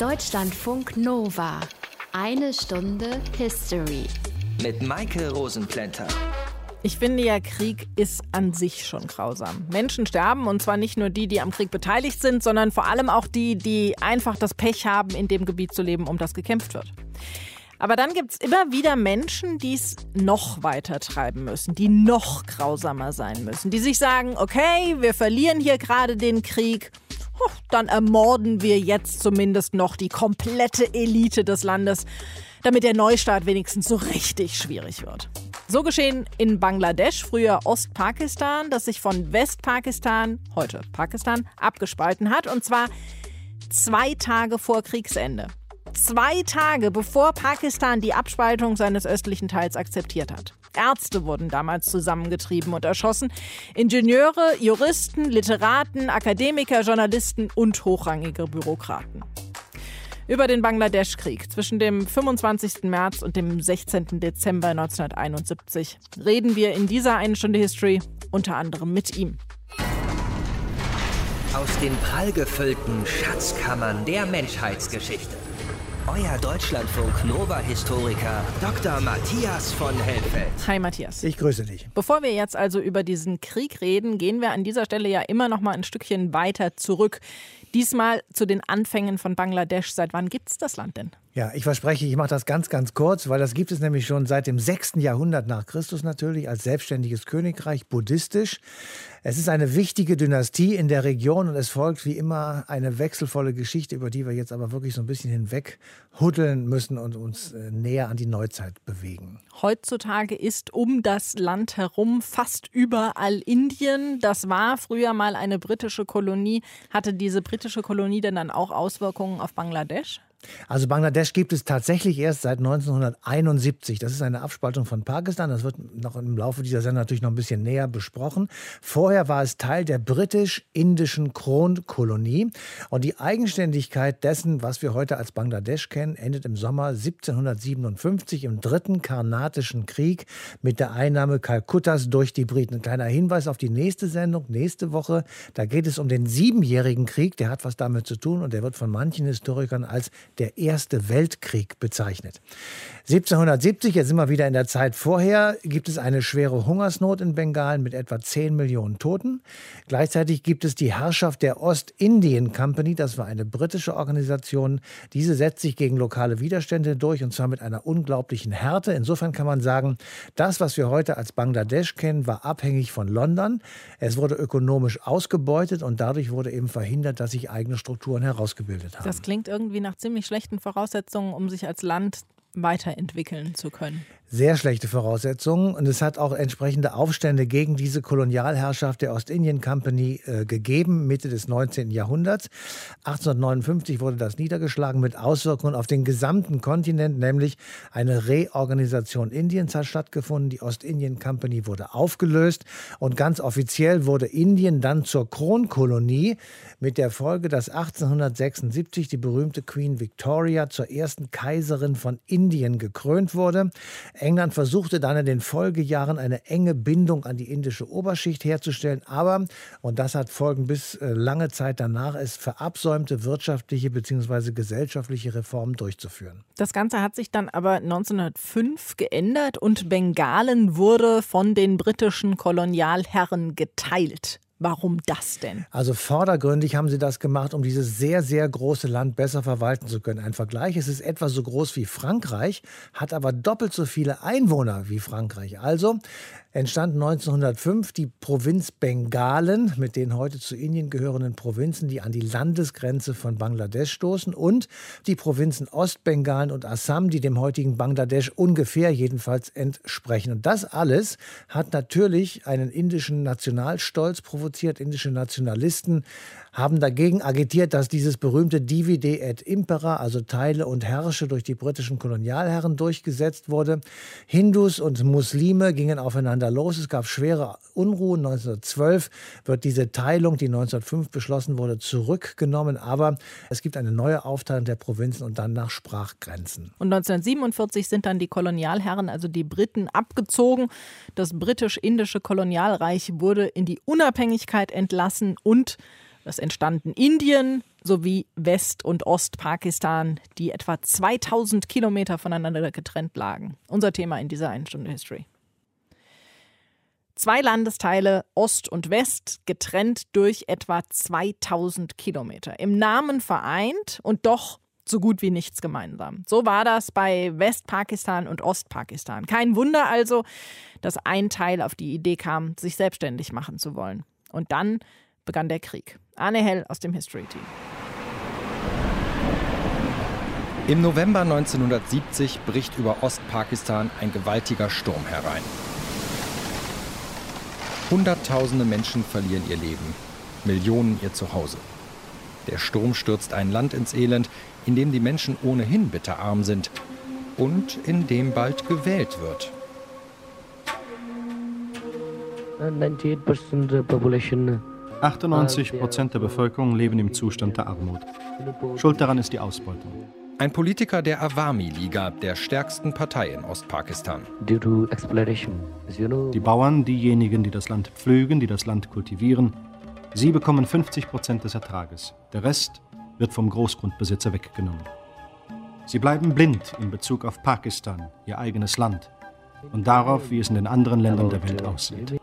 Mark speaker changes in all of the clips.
Speaker 1: Deutschlandfunk Nova. Eine Stunde History.
Speaker 2: Mit Maike Rosenplanter.
Speaker 3: Ich finde ja, Krieg ist an sich schon grausam. Menschen sterben und zwar nicht nur die, die am Krieg beteiligt sind, sondern vor allem auch die, die einfach das Pech haben, in dem Gebiet zu leben, um das gekämpft wird. Aber dann gibt es immer wieder Menschen, die es noch weiter treiben müssen, die noch grausamer sein müssen, die sich sagen, okay, wir verlieren hier gerade den Krieg, dann ermorden wir jetzt zumindest noch die komplette Elite des Landes, damit der Neustart wenigstens so richtig schwierig wird. So geschehen in Bangladesch, früher Ostpakistan, das sich von Westpakistan, heute Pakistan, abgespalten hat. Und zwar zwei Tage vor Kriegsende. Zwei Tage bevor Pakistan die Abspaltung seines östlichen Teils akzeptiert hat. Ärzte wurden damals zusammengetrieben und erschossen. Ingenieure, Juristen, Literaten, Akademiker, Journalisten und hochrangige Bürokraten. Über den Bangladesch-Krieg zwischen dem 25. März und dem 16. Dezember 1971 reden wir in dieser eine Stunde History unter anderem mit ihm.
Speaker 2: Aus den prallgefüllten Schatzkammern der Menschheitsgeschichte. Euer Deutschlandfunk Nova-Historiker Dr. Matthias von Helfeld.
Speaker 3: Hi Matthias.
Speaker 4: Ich grüße dich.
Speaker 3: Bevor wir jetzt also über diesen Krieg reden, gehen wir an dieser Stelle ja immer noch mal ein Stückchen weiter zurück. Diesmal zu den Anfängen von Bangladesch. Seit wann gibt es das Land denn?
Speaker 4: Ja, ich verspreche, ich mache das ganz, ganz kurz, weil das gibt es nämlich schon seit dem 6. Jahrhundert nach Christus natürlich als selbstständiges Königreich, buddhistisch. Es ist eine wichtige Dynastie in der Region und es folgt wie immer eine wechselvolle Geschichte, über die wir jetzt aber wirklich so ein bisschen hinweg huddeln müssen und uns äh, näher an die Neuzeit bewegen.
Speaker 3: Heutzutage ist um das Land herum fast überall Indien. Das war früher mal eine britische Kolonie. Hatte diese britische Kolonie denn dann auch Auswirkungen auf Bangladesch?
Speaker 4: Also Bangladesch gibt es tatsächlich erst seit 1971. Das ist eine Abspaltung von Pakistan. Das wird noch im Laufe dieser Sendung natürlich noch ein bisschen näher besprochen. Vorher war es Teil der britisch-indischen Kronkolonie. Und die Eigenständigkeit dessen, was wir heute als Bangladesch kennen, endet im Sommer 1757 im dritten Karnatischen Krieg mit der Einnahme Kalkuttas durch die Briten. Ein kleiner Hinweis auf die nächste Sendung, nächste Woche. Da geht es um den siebenjährigen Krieg. Der hat was damit zu tun und der wird von manchen Historikern als der Erste Weltkrieg bezeichnet. 1770, jetzt sind wir wieder in der Zeit vorher, gibt es eine schwere Hungersnot in Bengalen mit etwa 10 Millionen Toten. Gleichzeitig gibt es die Herrschaft der Ostindien Company, das war eine britische Organisation. Diese setzt sich gegen lokale Widerstände durch und zwar mit einer unglaublichen Härte. Insofern kann man sagen, das, was wir heute als Bangladesch kennen, war abhängig von London. Es wurde ökonomisch ausgebeutet und dadurch wurde eben verhindert, dass sich eigene Strukturen herausgebildet haben.
Speaker 3: Das klingt irgendwie nach ziemlich schlechten Voraussetzungen, um sich als Land weiterentwickeln zu können
Speaker 4: sehr schlechte Voraussetzungen und es hat auch entsprechende Aufstände gegen diese Kolonialherrschaft der Ostindien Company äh, gegeben, Mitte des 19. Jahrhunderts. 1859 wurde das niedergeschlagen mit Auswirkungen auf den gesamten Kontinent, nämlich eine Reorganisation Indiens hat stattgefunden. Die Ostindien Company wurde aufgelöst und ganz offiziell wurde Indien dann zur Kronkolonie mit der Folge, dass 1876 die berühmte Queen Victoria zur ersten Kaiserin von Indien gekrönt wurde. England versuchte dann in den Folgejahren eine enge Bindung an die indische Oberschicht herzustellen, aber, und das hat Folgen bis äh, lange Zeit danach, es verabsäumte wirtschaftliche bzw. gesellschaftliche Reformen durchzuführen.
Speaker 3: Das Ganze hat sich dann aber 1905 geändert und Bengalen wurde von den britischen Kolonialherren geteilt. Warum das denn?
Speaker 4: Also vordergründig haben sie das gemacht, um dieses sehr, sehr große Land besser verwalten zu können. Ein Vergleich, es ist etwa so groß wie Frankreich, hat aber doppelt so viele Einwohner wie Frankreich. Also entstand 1905 die Provinz Bengalen mit den heute zu Indien gehörenden Provinzen, die an die Landesgrenze von Bangladesch stoßen und die Provinzen Ostbengalen und Assam, die dem heutigen Bangladesch ungefähr jedenfalls entsprechen. Und das alles hat natürlich einen indischen Nationalstolz provoziert. Indische Nationalisten haben dagegen agitiert, dass dieses berühmte Divide et Impera, also Teile und Herrsche durch die britischen Kolonialherren durchgesetzt wurde. Hindus und Muslime gingen aufeinander los. Es gab schwere Unruhen. 1912 wird diese Teilung, die 1905 beschlossen wurde, zurückgenommen. Aber es gibt eine neue Aufteilung der Provinzen und dann nach Sprachgrenzen.
Speaker 3: Und 1947 sind dann die Kolonialherren, also die Briten, abgezogen. Das britisch-indische Kolonialreich wurde in die Unabhängigkeit entlassen und Es entstanden Indien sowie West- und Ostpakistan, die etwa 2000 Kilometer voneinander getrennt lagen. Unser Thema in dieser einen Stunde History. Zwei Landesteile Ost und West, getrennt durch etwa 2000 Kilometer. Im Namen vereint und doch so gut wie nichts gemeinsam. So war das bei Westpakistan und Ostpakistan. Kein Wunder also, dass ein Teil auf die Idee kam, sich selbstständig machen zu wollen. Und dann begann der Krieg. Arne Hell aus dem History Team.
Speaker 5: Im November 1970 bricht über Ostpakistan ein gewaltiger Sturm herein. Hunderttausende Menschen verlieren ihr Leben, Millionen ihr Zuhause. Der Sturm stürzt ein Land ins Elend, in dem die Menschen ohnehin bitterarm sind und in dem bald gewählt wird.
Speaker 6: 98 Prozent der Bevölkerung leben im Zustand der Armut. Schuld daran ist die Ausbeutung.
Speaker 5: Ein Politiker der Awami-Liga, der stärksten Partei in Ostpakistan.
Speaker 6: Die Bauern, diejenigen, die das Land pflügen, die das Land kultivieren, sie bekommen 50 Prozent des Ertrages. Der Rest wird vom Großgrundbesitzer weggenommen. Sie bleiben blind in Bezug auf Pakistan, ihr eigenes Land, und darauf, wie es in den anderen Ländern der Welt aussieht.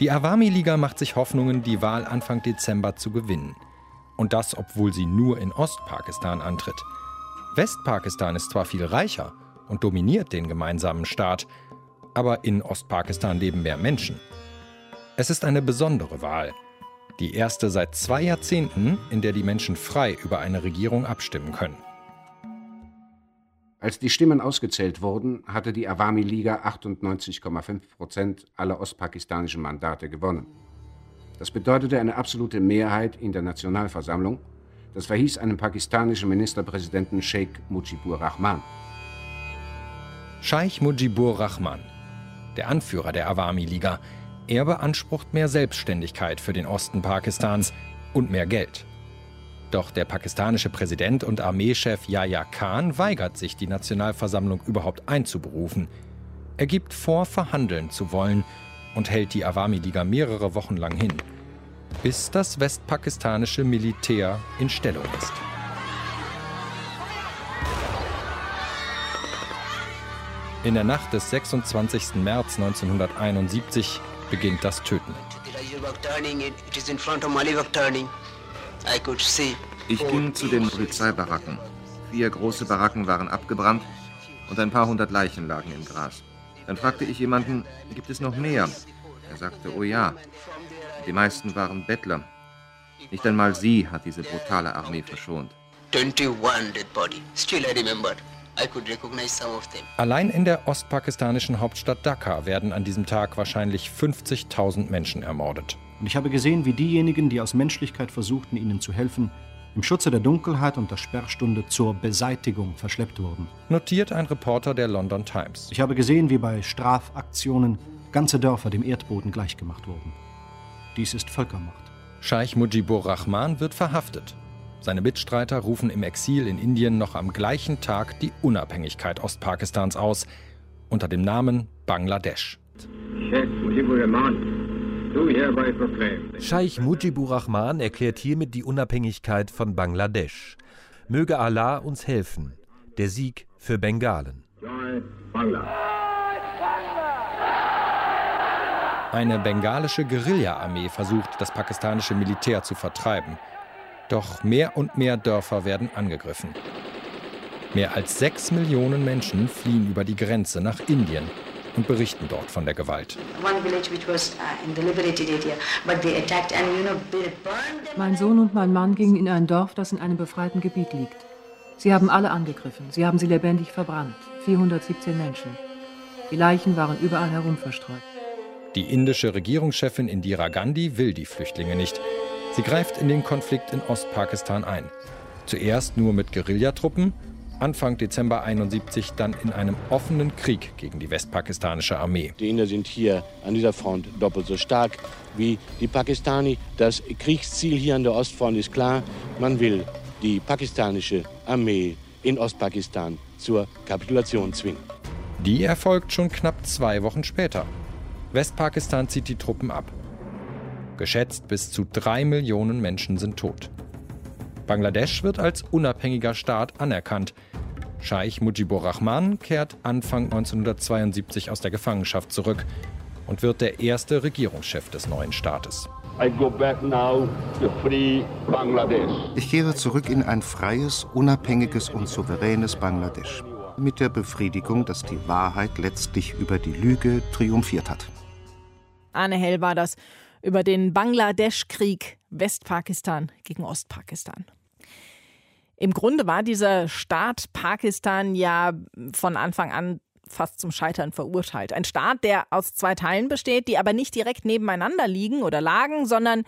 Speaker 5: Die Awami-Liga macht sich Hoffnungen, die Wahl Anfang Dezember zu gewinnen. Und das, obwohl sie nur in Ostpakistan antritt. Westpakistan ist zwar viel reicher und dominiert den gemeinsamen Staat, aber in Ostpakistan leben mehr Menschen. Es ist eine besondere Wahl. Die erste seit zwei Jahrzehnten, in der die Menschen frei über eine Regierung abstimmen können.
Speaker 7: Als die Stimmen ausgezählt wurden, hatte die Awami-Liga 98,5 Prozent aller ostpakistanischen Mandate gewonnen. Das bedeutete eine absolute Mehrheit in der Nationalversammlung. Das verhieß einem pakistanischen Ministerpräsidenten Sheikh Mujibur Rahman.
Speaker 5: Scheich Mujibur Rahman, der Anführer der Awami-Liga, er beansprucht mehr Selbstständigkeit für den Osten Pakistans und mehr Geld. Doch der pakistanische Präsident und Armeechef Yahya Khan weigert sich, die Nationalversammlung überhaupt einzuberufen. Er gibt vor, verhandeln zu wollen und hält die Awami-Liga mehrere Wochen lang hin, bis das westpakistanische Militär in Stellung ist. In der Nacht des 26. März 1971 beginnt das Töten.
Speaker 8: Ich ging zu den Polizeibaracken. Vier große Baracken waren abgebrannt und ein paar hundert Leichen lagen im Gras. Dann fragte ich jemanden, gibt es noch mehr? Er sagte, oh ja. Die meisten waren Bettler. Nicht einmal sie hat diese brutale Armee verschont.
Speaker 9: 21 dead body. Still I remember. I could recognize some of them.
Speaker 5: Allein in der ostpakistanischen Hauptstadt Dhaka werden an diesem Tag wahrscheinlich 50.000 Menschen ermordet.
Speaker 6: Und ich habe gesehen, wie diejenigen, die aus Menschlichkeit versuchten, ihnen zu helfen, im Schutze der Dunkelheit und der Sperrstunde zur Beseitigung verschleppt wurden.
Speaker 5: Notiert ein Reporter der London Times.
Speaker 6: Ich habe gesehen, wie bei Strafaktionen ganze Dörfer dem Erdboden gleichgemacht wurden. Dies ist Völkermord.
Speaker 5: Scheich Mujibur Rahman wird verhaftet. Seine Mitstreiter rufen im Exil in Indien noch am gleichen Tag die Unabhängigkeit Ostpakistans aus, unter dem Namen Bangladesch.
Speaker 10: Scheich Mujibur Rahman erklärt hiermit die Unabhängigkeit von Bangladesch. Möge Allah uns helfen. Der Sieg für Bengalen.
Speaker 5: Eine bengalische Guerilla-Armee versucht, das pakistanische Militär zu vertreiben. Doch mehr und mehr Dörfer werden angegriffen. Mehr als sechs Millionen Menschen fliehen über die Grenze nach Indien und berichten dort von der Gewalt.
Speaker 11: Mein Sohn und mein Mann gingen in ein Dorf, das in einem befreiten Gebiet liegt. Sie haben alle angegriffen. Sie haben sie lebendig verbrannt. 417 Menschen. Die Leichen waren überall herum verstreut.
Speaker 5: Die indische Regierungschefin Indira Gandhi will die Flüchtlinge nicht. Sie greift in den Konflikt in Ostpakistan ein. Zuerst nur mit Guerillatruppen, Anfang Dezember 71 dann in einem offenen Krieg gegen die westpakistanische Armee.
Speaker 12: Die Inder sind hier an dieser Front doppelt so stark wie die Pakistani. Das Kriegsziel hier an der Ostfront ist klar. Man will die pakistanische Armee in Ostpakistan zur Kapitulation zwingen.
Speaker 5: Die erfolgt schon knapp zwei Wochen später. Westpakistan zieht die Truppen ab. Geschätzt bis zu drei Millionen Menschen sind tot. Bangladesch wird als unabhängiger Staat anerkannt. Scheich Mujibur Rahman kehrt Anfang 1972 aus der Gefangenschaft zurück und wird der erste Regierungschef des neuen Staates.
Speaker 13: Ich kehre zurück in ein freies, unabhängiges und souveränes Bangladesch. Mit der Befriedigung, dass die Wahrheit letztlich über die Lüge triumphiert hat.
Speaker 3: Arne Hell war das über den Bangladesch-Krieg Westpakistan gegen Ostpakistan. Im Grunde war dieser Staat Pakistan ja von Anfang an fast zum Scheitern verurteilt. Ein Staat, der aus zwei Teilen besteht, die aber nicht direkt nebeneinander liegen oder lagen, sondern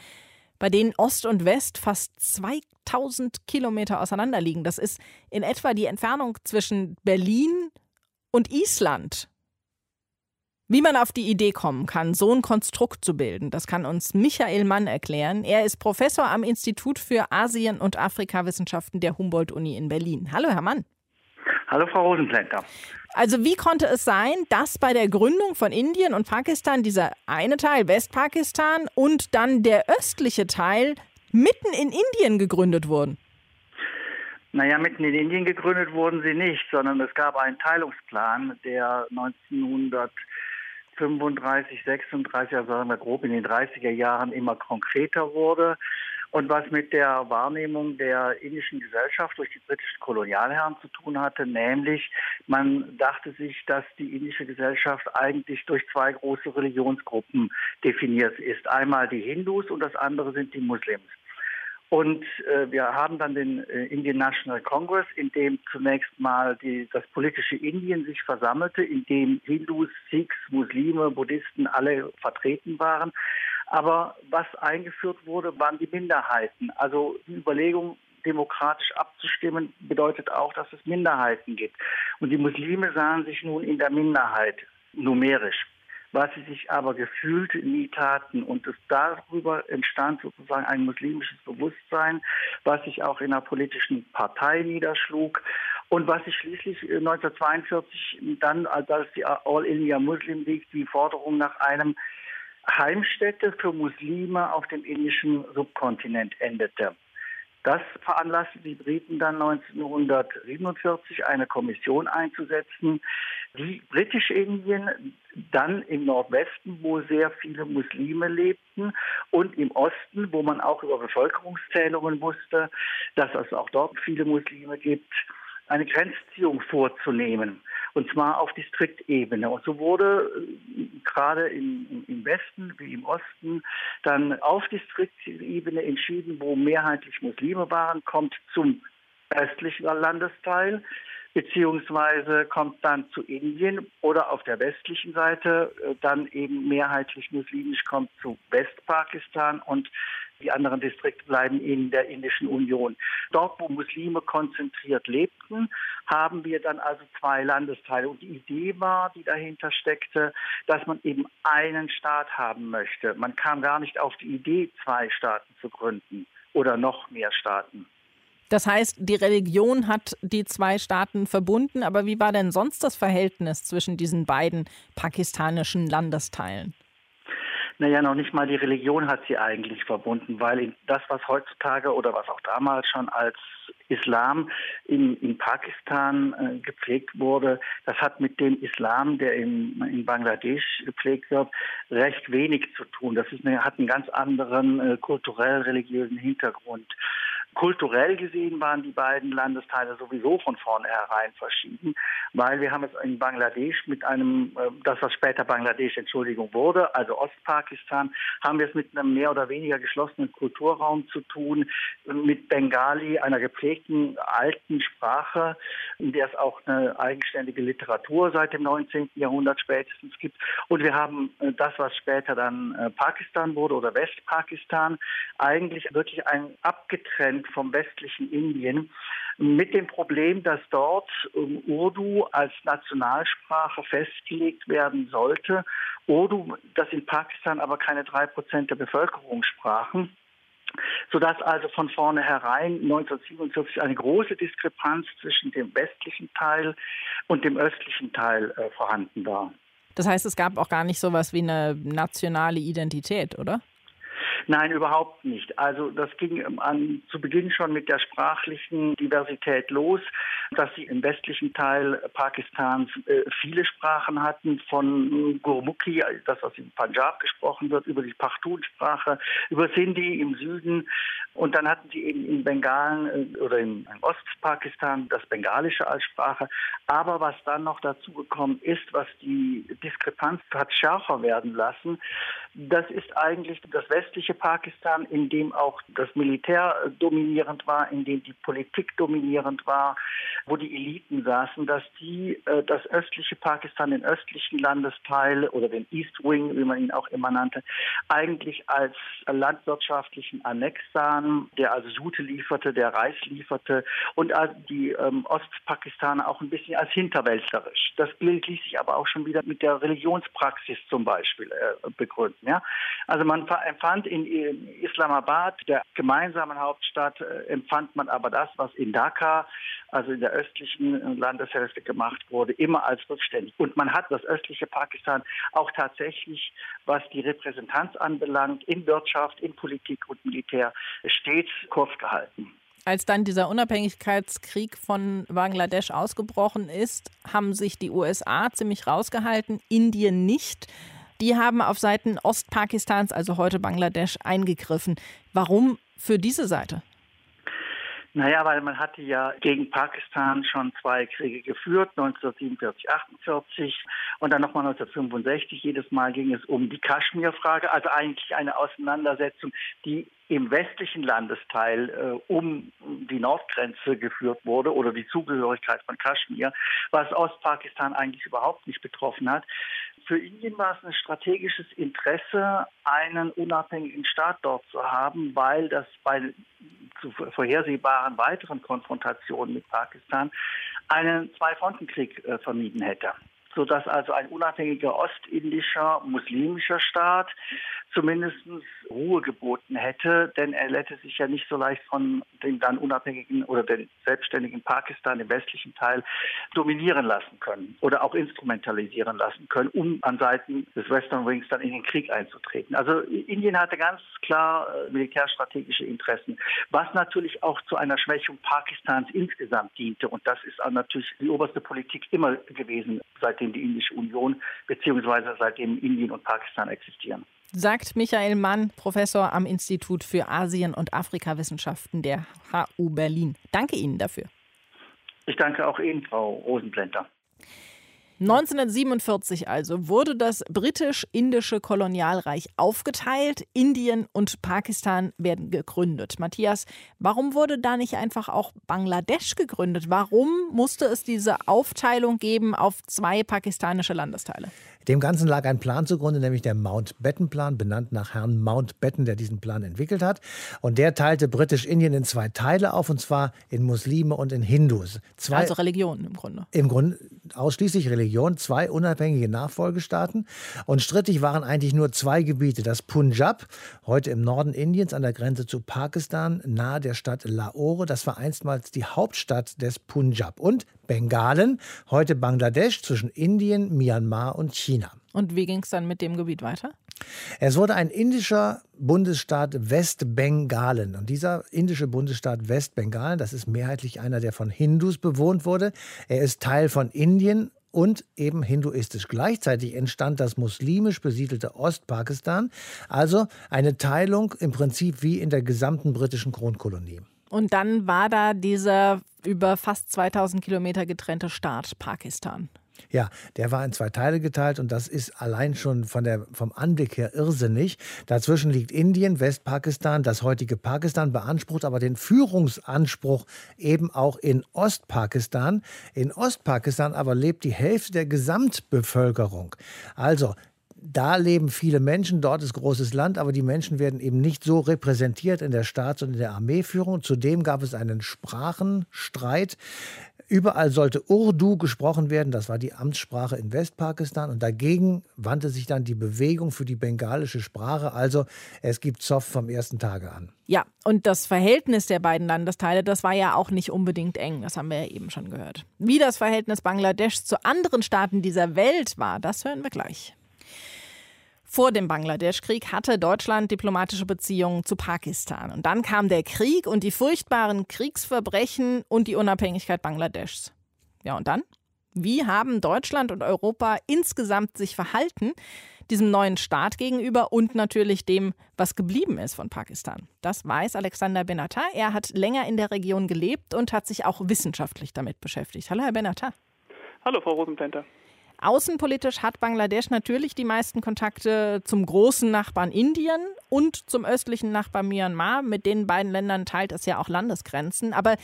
Speaker 3: bei denen Ost und West fast 2000 Kilometer auseinander liegen. Das ist in etwa die Entfernung zwischen Berlin und Island. Wie man auf die Idee kommen kann, so ein Konstrukt zu bilden, das kann uns Michael Mann erklären. Er ist Professor am Institut für Asien- und Afrikawissenschaften der Humboldt-Uni in Berlin. Hallo, Herr Mann.
Speaker 14: Hallo, Frau Rosenplanter.
Speaker 3: Also wie konnte es sein, dass bei der Gründung von Indien und Pakistan dieser eine Teil Westpakistan und dann der östliche Teil mitten in Indien gegründet wurden?
Speaker 14: Naja, mitten in Indien gegründet wurden sie nicht, sondern es gab einen Teilungsplan, der 1900 35, 36, also sagen wir grob in den 30er Jahren immer konkreter wurde und was mit der Wahrnehmung der indischen Gesellschaft durch die britischen Kolonialherren zu tun hatte, nämlich man dachte sich, dass die indische Gesellschaft eigentlich durch zwei große Religionsgruppen definiert ist. Einmal die Hindus und das andere sind die Muslims. Und äh, wir haben dann den äh, Indian National Congress, in dem zunächst mal die, das politische Indien sich versammelte, in dem Hindus, Sikhs, Muslime, Buddhisten alle vertreten waren. Aber was eingeführt wurde, waren die Minderheiten. Also die Überlegung, demokratisch abzustimmen, bedeutet auch, dass es Minderheiten gibt. Und die Muslime sahen sich nun in der Minderheit numerisch was sie sich aber gefühlt nie taten. Und es darüber entstand sozusagen ein muslimisches Bewusstsein, was sich auch in einer politischen Partei niederschlug und was sich schließlich 1942 äh, dann, als die All India Muslim League die Forderung nach einem Heimstätte für Muslime auf dem indischen Subkontinent endete. Das veranlasste die Briten dann 1947 eine Kommission einzusetzen, die Britisch-Indien dann im Nordwesten, wo sehr viele Muslime lebten, und im Osten, wo man auch über Bevölkerungszählungen wusste, dass es auch dort viele Muslime gibt, eine Grenzziehung vorzunehmen und zwar auf Distriktebene. Und so wurde äh, gerade im, im Westen wie im Osten dann auf Distriktebene entschieden, wo mehrheitlich Muslime waren, kommt zum östlichen Landesteil beziehungsweise kommt dann zu Indien oder auf der westlichen Seite äh, dann eben mehrheitlich muslimisch kommt zu Westpakistan und die anderen Distrikte bleiben in der Indischen Union. Dort, wo Muslime konzentriert lebten, haben wir dann also zwei Landesteile. Und die Idee war, die dahinter steckte, dass man eben einen Staat haben möchte. Man kam gar nicht auf die Idee, zwei Staaten zu gründen oder noch mehr Staaten.
Speaker 3: Das heißt, die Religion hat die zwei Staaten verbunden, aber wie war denn sonst das Verhältnis zwischen diesen beiden pakistanischen Landesteilen?
Speaker 14: Naja, noch nicht mal die Religion hat sie eigentlich verbunden, weil das, was heutzutage oder was auch damals schon als Islam in, in Pakistan äh, gepflegt wurde, das hat mit dem Islam, der in, in Bangladesch gepflegt wird, recht wenig zu tun. Das ist eine, hat einen ganz anderen äh, kulturell-religiösen Hintergrund. Kulturell gesehen waren die beiden Landesteile sowieso von vornherein verschieden, weil wir haben es in Bangladesch mit einem, äh, das was später Bangladesch, Entschuldigung, wurde, also Ostpakistan, haben wir es mit einem mehr oder weniger geschlossenen Kulturraum zu tun, mit Bengali, einer gepflegten alten Sprache, in der es auch eine eigenständige Literatur seit dem 19. Jahrhundert spätestens gibt. Und wir haben äh, das, was später dann äh, Pakistan wurde oder Westpakistan, eigentlich wirklich ein abgetrennt vom westlichen Indien mit dem Problem, dass dort ähm, Urdu als Nationalsprache festgelegt werden sollte. Urdu, das in Pakistan aber keine drei Prozent der Bevölkerung sprachen sodass also von vornherein 1947 eine große Diskrepanz zwischen dem westlichen Teil und dem östlichen Teil äh, vorhanden war.
Speaker 3: Das heißt, es gab auch gar nicht so etwas wie eine nationale Identität, oder?
Speaker 14: Nein, überhaupt nicht. Also das ging an, zu Beginn schon mit der sprachlichen Diversität los, dass sie im westlichen Teil Pakistans äh, viele Sprachen hatten, von Gurmukhi, das was im Punjab gesprochen wird, über die Pashtun-Sprache, über Sindhi im Süden und dann hatten sie eben in Bengalen äh, oder in Ostpakistan das Bengalische als Sprache. Aber was dann noch dazu gekommen ist, was die Diskrepanz hat schärfer werden lassen, das ist eigentlich das westliche Pakistan, in dem auch das Militär dominierend war, in dem die Politik dominierend war, wo die Eliten saßen, dass die äh, das östliche Pakistan, den östlichen Landesteil oder den East Wing, wie man ihn auch immer nannte, eigentlich als landwirtschaftlichen Annex sahen, der also Jute lieferte, der Reis lieferte und die ähm, Ostpakistaner auch ein bisschen als hinterwäldlerisch. Das ließ sich aber auch schon wieder mit der Religionspraxis zum Beispiel äh, begründen. Ja? Also man empfand in Islamabad, der gemeinsamen Hauptstadt, äh, empfand man aber das, was in Dhaka, also in der östlichen Landeshälfte gemacht wurde, immer als rückständig. Und man hat das östliche Pakistan auch tatsächlich, was die Repräsentanz anbelangt, in Wirtschaft, in Politik und Militär stets Kurs gehalten.
Speaker 3: Als dann dieser Unabhängigkeitskrieg von Bangladesch ausgebrochen ist, haben sich die USA ziemlich rausgehalten, Indien nicht. Die haben auf Seiten Ostpakistans, also heute Bangladesch, eingegriffen. Warum für diese Seite?
Speaker 14: Naja, weil man hatte ja gegen Pakistan schon zwei Kriege geführt, 1947, 48 und dann nochmal 1965. Jedes Mal ging es um die Kaschmir-Frage, also eigentlich eine Auseinandersetzung, die im westlichen Landesteil äh, um die Nordgrenze geführt wurde oder die Zugehörigkeit von Kaschmir, was Ostpakistan eigentlich überhaupt nicht betroffen hat. Für Indien war es ein strategisches Interesse, einen unabhängigen Staat dort zu haben, weil das bei zu vorhersehbaren weiteren Konfrontationen mit Pakistan einen Zwei-Fronten-Krieg äh, vermieden hätte sodass also ein unabhängiger ostindischer muslimischer Staat zumindest Ruhe geboten hätte, denn er hätte sich ja nicht so leicht von dem dann unabhängigen oder dem selbstständigen Pakistan im westlichen Teil dominieren lassen können oder auch instrumentalisieren lassen können, um an Seiten des Western Wings dann in den Krieg einzutreten. Also Indien hatte ganz klar äh, militärstrategische Interessen, was natürlich auch zu einer Schwächung Pakistans insgesamt diente und das ist natürlich die oberste Politik immer gewesen, seitdem die Indische Union beziehungsweise seitdem Indien und Pakistan existieren
Speaker 3: sagt Michael Mann, Professor am Institut für Asien- und Afrikawissenschaften der HU Berlin. Danke Ihnen dafür.
Speaker 14: Ich danke auch Ihnen, Frau Rosenblender.
Speaker 3: 1947 also wurde das britisch-indische Kolonialreich aufgeteilt. Indien und Pakistan werden gegründet. Matthias, warum wurde da nicht einfach auch Bangladesch gegründet? Warum musste es diese Aufteilung geben auf zwei pakistanische Landesteile?
Speaker 4: Dem Ganzen lag ein Plan zugrunde, nämlich der Mountbatten-Plan, benannt nach Herrn Mountbatten, der diesen Plan entwickelt hat. Und der teilte Britisch-Indien in zwei Teile auf, und zwar in Muslime und in Hindus.
Speaker 3: Zwei, also Religionen im Grunde.
Speaker 4: Im Grunde ausschließlich Religion, zwei unabhängige Nachfolgestaaten. Und strittig waren eigentlich nur zwei Gebiete. Das Punjab, heute im Norden Indiens an der Grenze zu Pakistan, nahe der Stadt Lahore. Das war einstmals die Hauptstadt des Punjab. Und Bengalen, heute Bangladesch, zwischen Indien, Myanmar und China.
Speaker 3: Und wie ging es dann mit dem Gebiet weiter?
Speaker 4: Es wurde ein indischer Bundesstaat Westbengalen. Und dieser indische Bundesstaat Westbengalen, das ist mehrheitlich einer, der von Hindus bewohnt wurde. Er ist Teil von Indien und eben hinduistisch. Gleichzeitig entstand das muslimisch besiedelte Ostpakistan, also eine Teilung im Prinzip wie in der gesamten britischen Kronkolonie.
Speaker 3: Und dann war da dieser über fast 2000 Kilometer getrennte Staat Pakistan.
Speaker 4: Ja, der war in zwei Teile geteilt und das ist allein schon von der, vom Anblick her irrsinnig. Dazwischen liegt Indien, Westpakistan, das heutige Pakistan beansprucht aber den Führungsanspruch eben auch in Ostpakistan. In Ostpakistan aber lebt die Hälfte der Gesamtbevölkerung. Also da leben viele Menschen, dort ist großes Land, aber die Menschen werden eben nicht so repräsentiert in der Staats- und in der Armeeführung. Zudem gab es einen Sprachenstreit. Überall sollte Urdu gesprochen werden, das war die Amtssprache in Westpakistan. Und dagegen wandte sich dann die Bewegung für die bengalische Sprache. Also es gibt Zoff vom ersten Tage an.
Speaker 3: Ja, und das Verhältnis der beiden Landesteile, das war ja auch nicht unbedingt eng, das haben wir ja eben schon gehört. Wie das Verhältnis Bangladesch zu anderen Staaten dieser Welt war, das hören wir gleich. Vor dem Bangladesch-Krieg hatte Deutschland diplomatische Beziehungen zu Pakistan. Und dann kam der Krieg und die furchtbaren Kriegsverbrechen und die Unabhängigkeit Bangladeschs. Ja, und dann? Wie haben Deutschland und Europa insgesamt sich verhalten, diesem neuen Staat gegenüber und natürlich dem, was geblieben ist von Pakistan? Das weiß Alexander Benatar. Er hat länger in der Region gelebt und hat sich auch wissenschaftlich damit beschäftigt. Hallo, Herr Benatar.
Speaker 15: Hallo, Frau Rosenplenter.
Speaker 3: Außenpolitisch hat Bangladesch natürlich die meisten Kontakte zum großen Nachbarn Indien und zum östlichen Nachbarn Myanmar. Mit den beiden Ländern teilt es ja auch Landesgrenzen. Aber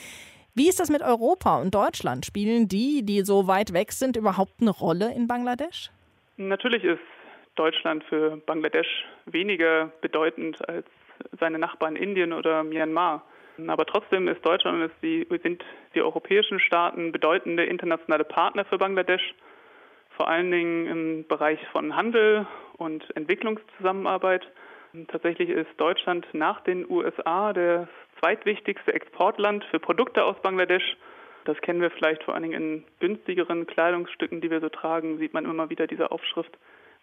Speaker 3: wie ist das mit Europa und Deutschland? Spielen die, die so weit weg sind, überhaupt eine Rolle in Bangladesch?
Speaker 15: Natürlich ist Deutschland für Bangladesch weniger bedeutend als seine Nachbarn Indien oder Myanmar. Aber trotzdem ist Deutschland und sind die europäischen Staaten bedeutende internationale Partner für Bangladesch vor allen Dingen im Bereich von Handel und Entwicklungszusammenarbeit. Tatsächlich ist Deutschland nach den USA das zweitwichtigste Exportland für Produkte aus Bangladesch. Das kennen wir vielleicht vor allen Dingen in günstigeren Kleidungsstücken, die wir so tragen, sieht man immer wieder diese Aufschrift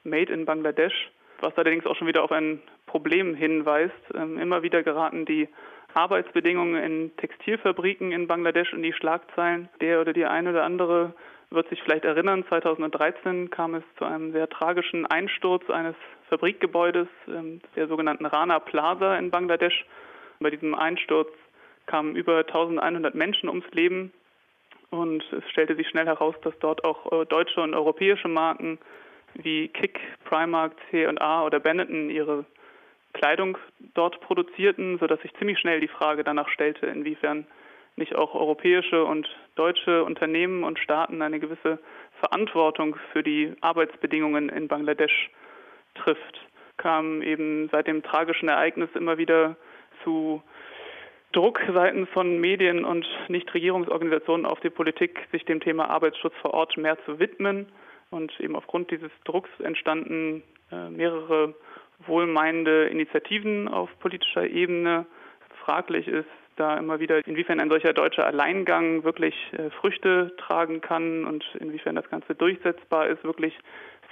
Speaker 15: Made in Bangladesch, was allerdings auch schon wieder auf ein Problem hinweist. Ähm, immer wieder geraten die Arbeitsbedingungen in Textilfabriken in Bangladesch in die Schlagzeilen. Der oder die eine oder andere wird sich vielleicht erinnern, 2013 kam es zu einem sehr tragischen Einsturz eines Fabrikgebäudes, ähm, der sogenannten Rana Plaza in Bangladesch. Bei diesem Einsturz kamen über 1100 Menschen ums Leben und es stellte sich schnell heraus, dass dort auch äh, deutsche und europäische Marken wie Kick, Primark, C&A oder Benetton ihre Kleidung dort produzierten, sodass sich ziemlich schnell die Frage danach stellte, inwiefern nicht auch europäische und deutsche Unternehmen und Staaten eine gewisse Verantwortung für die Arbeitsbedingungen in Bangladesch trifft, kam eben seit dem tragischen Ereignis immer wieder zu Druck seitens von Medien und Nichtregierungsorganisationen auf die Politik, sich dem Thema Arbeitsschutz vor Ort mehr zu widmen. Und eben aufgrund dieses Drucks entstanden äh, mehrere wohlmeinende Initiativen auf politischer Ebene. Fraglich ist, da immer wieder, inwiefern ein solcher deutscher Alleingang wirklich äh, Früchte tragen kann und inwiefern das Ganze durchsetzbar ist, wirklich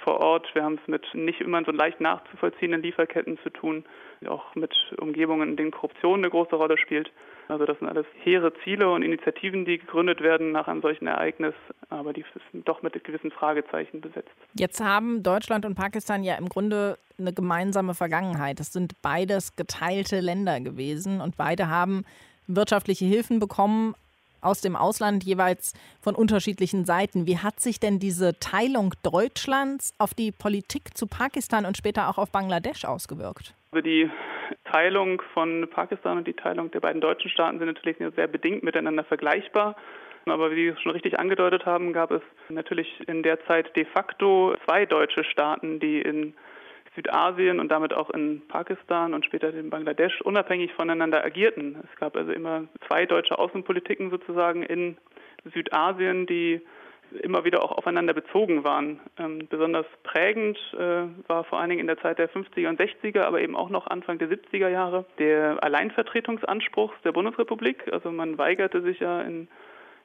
Speaker 15: vor Ort. Wir haben es mit nicht immer so leicht nachzuvollziehenden Lieferketten zu tun, auch mit Umgebungen, in denen Korruption eine große Rolle spielt. Also das sind alles hehre Ziele und Initiativen, die gegründet werden nach einem solchen Ereignis, aber die sind doch mit gewissen Fragezeichen besetzt.
Speaker 3: Jetzt haben Deutschland und Pakistan ja im Grunde eine gemeinsame Vergangenheit. Es sind beides geteilte Länder gewesen und beide haben wirtschaftliche Hilfen bekommen aus dem Ausland, jeweils von unterschiedlichen Seiten. Wie hat sich denn diese Teilung Deutschlands auf die Politik zu Pakistan und später auch auf Bangladesch ausgewirkt?
Speaker 15: Also die Teilung von Pakistan und die Teilung der beiden deutschen Staaten sind natürlich sehr bedingt miteinander vergleichbar. Aber wie Sie schon richtig angedeutet haben, gab es natürlich in der Zeit de facto zwei deutsche Staaten, die in Südasien und damit auch in Pakistan und später in Bangladesch unabhängig voneinander agierten. Es gab also immer zwei deutsche Außenpolitiken sozusagen in Südasien, die immer wieder auch aufeinander bezogen waren. Ähm, besonders prägend äh, war vor allen Dingen in der Zeit der 50er und 60er, aber eben auch noch Anfang der 70er Jahre der Alleinvertretungsanspruch der Bundesrepublik. Also man weigerte sich ja in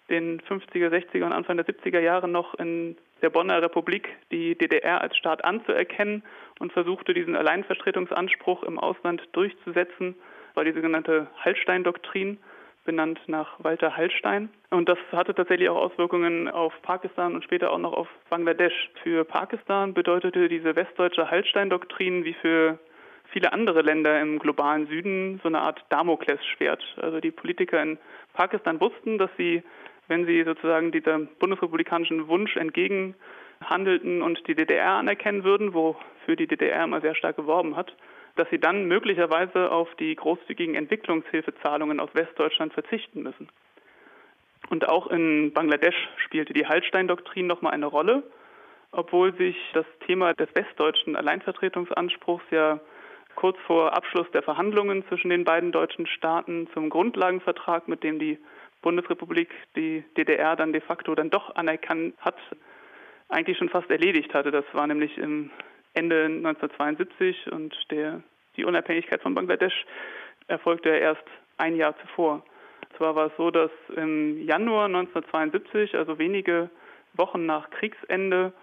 Speaker 15: den 50er, 60er und Anfang der 70er Jahre noch in der Bonner Republik die DDR als Staat anzuerkennen und versuchte diesen Alleinvertretungsanspruch im Ausland durchzusetzen, war die sogenannte Hallstein-Doktrin, benannt nach Walter Hallstein. Und das hatte tatsächlich auch Auswirkungen auf Pakistan und später auch noch auf Bangladesch. Für Pakistan bedeutete diese westdeutsche Hallstein-Doktrin wie für viele andere Länder im globalen Süden so eine Art Damoklesschwert. Also die Politiker in Pakistan wussten, dass sie wenn sie sozusagen diesem bundesrepublikanischen Wunsch entgegenhandelten und die DDR anerkennen würden, wofür die DDR immer sehr stark geworben hat, dass sie dann möglicherweise auf die großzügigen Entwicklungshilfezahlungen aus Westdeutschland verzichten müssen. Und auch in Bangladesch spielte die Hallstein-Doktrin nochmal eine Rolle, obwohl sich das Thema des westdeutschen Alleinvertretungsanspruchs ja kurz vor Abschluss der Verhandlungen zwischen den beiden deutschen Staaten zum Grundlagenvertrag, mit dem die Bundesrepublik die DDR dann de facto dann doch anerkannt hat, eigentlich schon fast erledigt hatte. Das war nämlich im Ende 1972 und der, die Unabhängigkeit von Bangladesch erfolgte erst ein Jahr zuvor. Zwar war es so, dass im Januar 1972, also wenige Wochen nach Kriegsende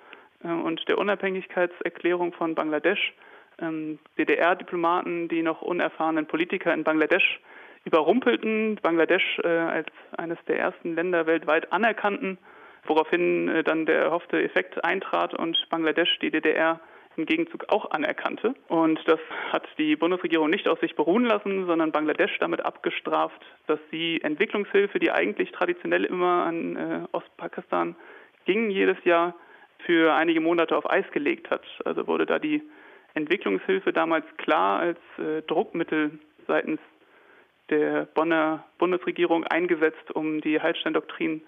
Speaker 15: äh, und der Unabhängigkeitserklärung von Bangladesch, ähm, DDR-Diplomaten die noch unerfahrenen Politiker in Bangladesch überrumpelten, Bangladesch äh, als eines der ersten Länder weltweit anerkannten, woraufhin äh, dann der erhoffte Effekt eintrat und Bangladesch die DDR im Gegenzug auch anerkannte. Und das hat die Bundesregierung nicht auf sich beruhen lassen, sondern Bangladesch damit abgestraft, dass sie Entwicklungshilfe, die eigentlich traditionell immer an äh, Ostpakistan ging, jedes Jahr für einige Monate auf Eis gelegt hat. Also wurde da die Entwicklungshilfe damals klar als äh, Druckmittel seitens der Bonner Bundesregierung eingesetzt, um die Heilstein-Doktrin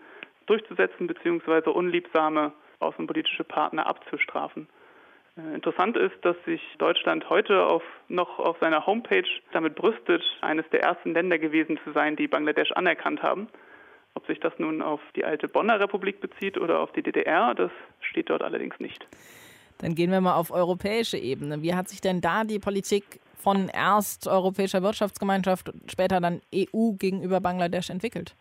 Speaker 15: durchzusetzen bzw. unliebsame außenpolitische Partner abzustrafen. Äh, interessant ist, dass sich Deutschland heute auf, noch auf seiner Homepage damit brüstet, eines der ersten Länder gewesen zu sein, die Bangladesch anerkannt haben. Ob sich das nun auf die alte Bonner Republik bezieht oder auf die DDR, das steht dort allerdings nicht.
Speaker 3: Dann gehen wir mal auf europäische Ebene. Wie hat sich denn da die Politik von erst Europäischer Wirtschaftsgemeinschaft später dann EU gegenüber Bangladesch entwickelt?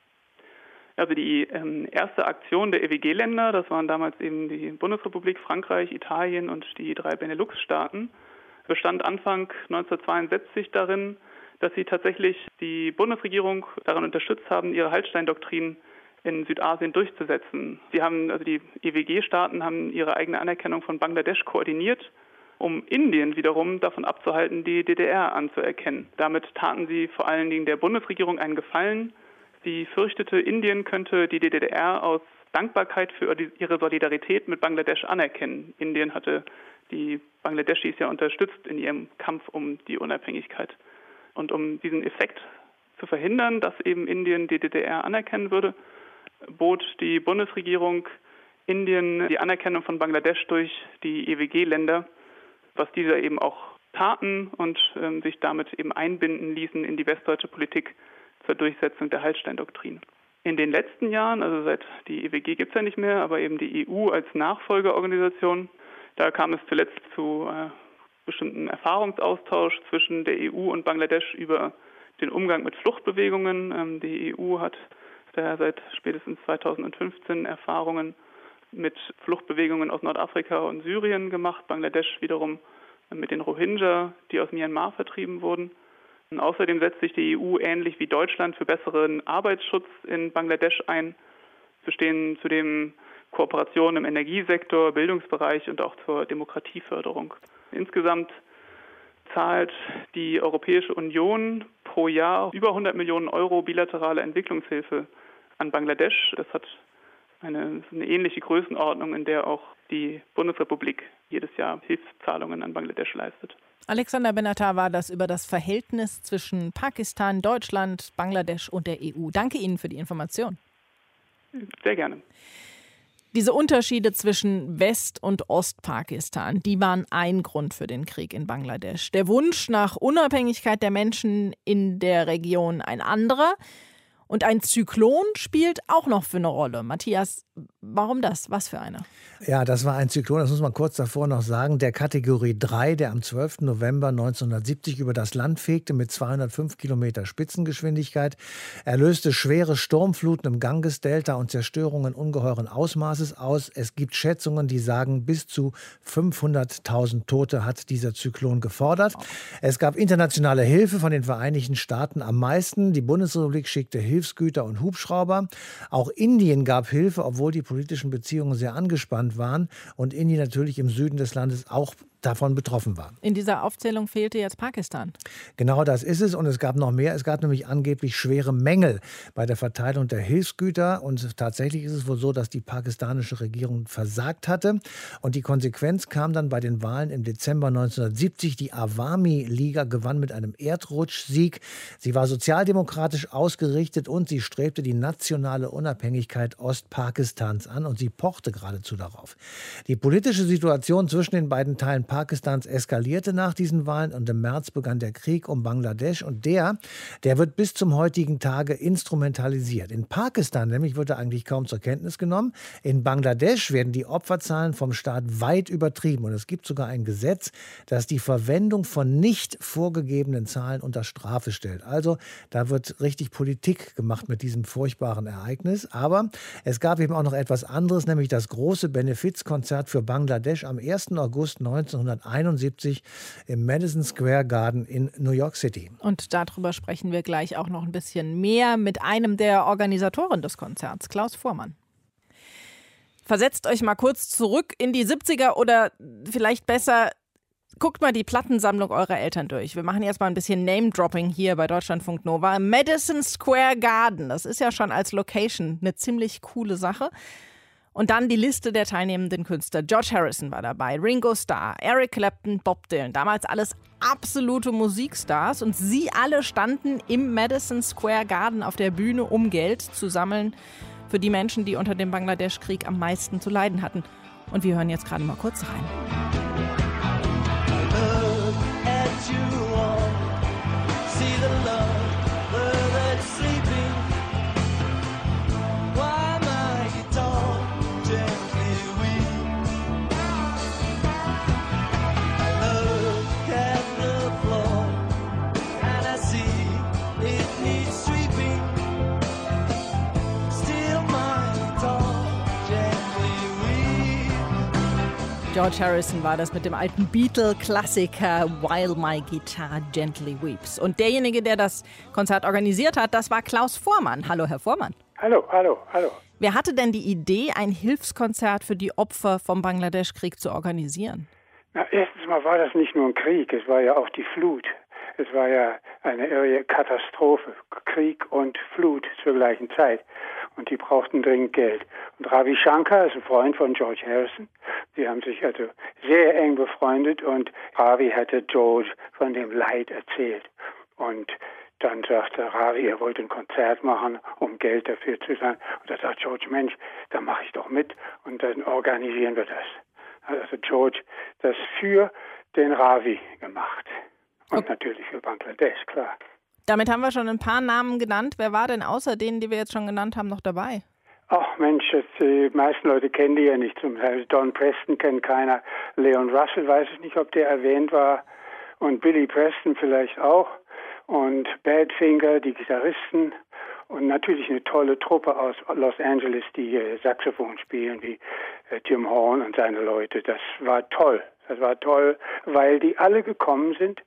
Speaker 15: Also die ähm, erste Aktion der EWG-Länder, das waren damals eben die Bundesrepublik, Frankreich, Italien und die drei Benelux-Staaten, bestand Anfang 1962 darin, dass sie tatsächlich die Bundesregierung daran unterstützt haben, ihre Hallstein-Doktrin in Südasien durchzusetzen. Sie haben, also die EWG-Staaten haben ihre eigene Anerkennung von Bangladesch koordiniert, um Indien wiederum davon abzuhalten, die DDR anzuerkennen. Damit taten sie vor allen Dingen der Bundesregierung einen Gefallen. Sie fürchtete, Indien könnte die DDR aus Dankbarkeit für ihre Solidarität mit Bangladesch anerkennen. Indien hatte die Bangladeschis ja unterstützt in ihrem Kampf um die Unabhängigkeit. Und um diesen Effekt zu verhindern, dass eben Indien die DDR anerkennen würde, bot die Bundesregierung Indien die Anerkennung von Bangladesch durch die EWG-Länder, was diese eben auch taten und ähm, sich damit eben einbinden ließen in die westdeutsche Politik zur Durchsetzung der Hallstein-Doktrin. In den letzten Jahren, also seit die EWG gibt es ja nicht mehr, aber eben die EU als Nachfolgeorganisation, da kam es zuletzt zu äh, bestimmten Erfahrungsaustausch zwischen der EU und Bangladesch über den Umgang mit Fluchtbewegungen. Ähm, die EU hat daher seit spätestens 2015 Erfahrungen mit Fluchtbewegungen aus Nordafrika und Syrien gemacht, Bangladesch wiederum mit den Rohingya, die aus Myanmar vertrieben wurden. Und außerdem setzt sich die EU ähnlich wie Deutschland für besseren Arbeitsschutz in Bangladesch ein. Es bestehen zudem Kooperationen im Energiesektor, Bildungsbereich und auch zur Demokratieförderung. Insgesamt zahlt die Europäische Union pro Jahr über 100 Millionen Euro bilaterale Entwicklungshilfe an Bangladesch. Das hat eine, eine ähnliche Größenordnung, in der auch die Bundesrepublik jedes Jahr Hilfszahlungen an Bangladesch leistet.
Speaker 3: Alexander Benatar war das über das Verhältnis zwischen Pakistan, Deutschland, Bangladesch und der EU. Danke Ihnen für die Information.
Speaker 15: Sehr gerne.
Speaker 3: Diese Unterschiede zwischen West- und Ostpakistan, die waren ein Grund für den Krieg in Bangladesch. Der Wunsch nach Unabhängigkeit der Menschen in der Region ein anderer. Und ein Zyklon spielt auch noch für eine Rolle. Matthias, warum das? Was für eine?
Speaker 4: Ja, das war ein Zyklon, das muss man kurz davor noch sagen, der Kategorie 3, der am 12. November 1970 über das Land fegte mit 205 Kilometer Spitzengeschwindigkeit. Er löste schwere Sturmfluten im Gangesdelta und Zerstörungen ungeheuren Ausmaßes aus. Es gibt Schätzungen, die sagen, bis zu 500.000 Tote hat dieser Zyklon gefordert. Es gab internationale Hilfe von den Vereinigten Staaten am meisten. Die Bundesrepublik schickte Hilfsgüter und Hubschrauber. Auch Indien gab Hilfe, obwohl die politischen Beziehungen sehr angespannt waren und Indien natürlich im Süden des Landes auch davon betroffen war.
Speaker 3: In dieser Aufzählung fehlte jetzt Pakistan.
Speaker 4: Genau das ist es und es gab noch mehr. Es gab nämlich angeblich schwere Mängel bei der Verteilung der Hilfsgüter und tatsächlich ist es wohl so, dass die pakistanische Regierung versagt hatte und die Konsequenz kam dann bei den Wahlen im Dezember 1970. Die Awami-Liga gewann mit einem Erdrutschsieg. Sie war sozialdemokratisch ausgerichtet und sie strebte die nationale Unabhängigkeit Ostpakistans an und sie pochte geradezu darauf. Die politische Situation zwischen den beiden Teilen Pakistans eskalierte nach diesen Wahlen und im März begann der Krieg um Bangladesch und der, der wird bis zum heutigen Tage instrumentalisiert. In Pakistan nämlich wird er eigentlich kaum zur Kenntnis genommen. In Bangladesch werden die Opferzahlen vom Staat weit übertrieben und es gibt sogar ein Gesetz, das die Verwendung von nicht vorgegebenen Zahlen unter Strafe stellt. Also da wird richtig Politik gemacht mit diesem furchtbaren Ereignis. Aber es gab eben auch noch etwas anderes, nämlich das große Benefizkonzert für Bangladesch am 1. August 19 1971 im Madison Square Garden in New York City.
Speaker 3: Und darüber sprechen wir gleich auch noch ein bisschen mehr mit einem der Organisatoren des Konzerts, Klaus Vormann. Versetzt euch mal kurz zurück in die 70er oder vielleicht besser guckt mal die Plattensammlung eurer Eltern durch. Wir machen jetzt mal ein bisschen Name-Dropping hier bei Deutschlandfunk Nova. Madison Square Garden, das ist ja schon als Location eine ziemlich coole Sache. Und dann die Liste der teilnehmenden Künstler. George Harrison war dabei, Ringo Starr, Eric Clapton, Bob Dylan. Damals alles absolute Musikstars. Und sie alle standen im Madison Square Garden auf der Bühne, um Geld zu sammeln für die Menschen, die unter dem Bangladesch-Krieg am meisten zu leiden hatten. Und wir hören jetzt gerade mal kurz rein. George Harrison war das mit dem alten Beatle-Klassiker While My Guitar Gently Weeps. Und derjenige, der das Konzert organisiert hat, das war Klaus Vormann. Hallo, Herr Vormann.
Speaker 16: Hallo, hallo, hallo.
Speaker 3: Wer hatte denn die Idee, ein Hilfskonzert für die Opfer vom Bangladesch-Krieg zu organisieren?
Speaker 16: Na, erstens mal war das nicht nur ein Krieg, es war ja auch die Flut. Es war ja eine irre Katastrophe, Krieg und Flut zur gleichen Zeit und die brauchten dringend Geld. Und Ravi Shankar ist ein Freund von George Harrison. Sie haben sich also sehr eng befreundet und Ravi hatte George von dem Leid erzählt. Und dann sagte Ravi, er wollte ein Konzert machen, um Geld dafür zu sein. Und da sagt George, Mensch, da mache ich doch mit und dann organisieren wir das. Also George das für den Ravi gemacht. Und okay. natürlich für Bangladesch, klar.
Speaker 3: Damit haben wir schon ein paar Namen genannt. Wer war denn außer denen, die wir jetzt schon genannt haben, noch dabei?
Speaker 16: Ach Mensch, die meisten Leute kennen die ja nicht. Zum Beispiel Don Preston kennt keiner. Leon Russell weiß ich nicht, ob der erwähnt war. Und Billy Preston vielleicht auch. Und Badfinger, die Gitarristen. Und natürlich eine tolle Truppe aus Los Angeles, die Saxophon spielen, wie äh, Jim Horn und seine Leute. Das war toll. Das war toll, weil die alle gekommen sind,